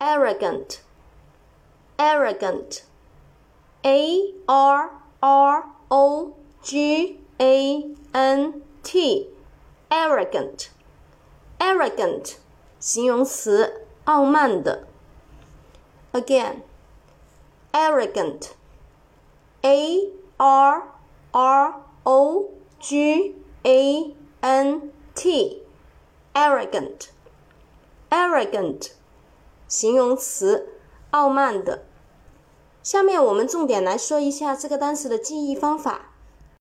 arrogant, arrogant, a r r o g a n t, arrogant, arrogant，形容词，傲慢的。Again, arrogant, a r r o g a n t, arrogant, arrogant。 形容词，傲慢的。下面我们重点来说一下这个单词的记忆方法。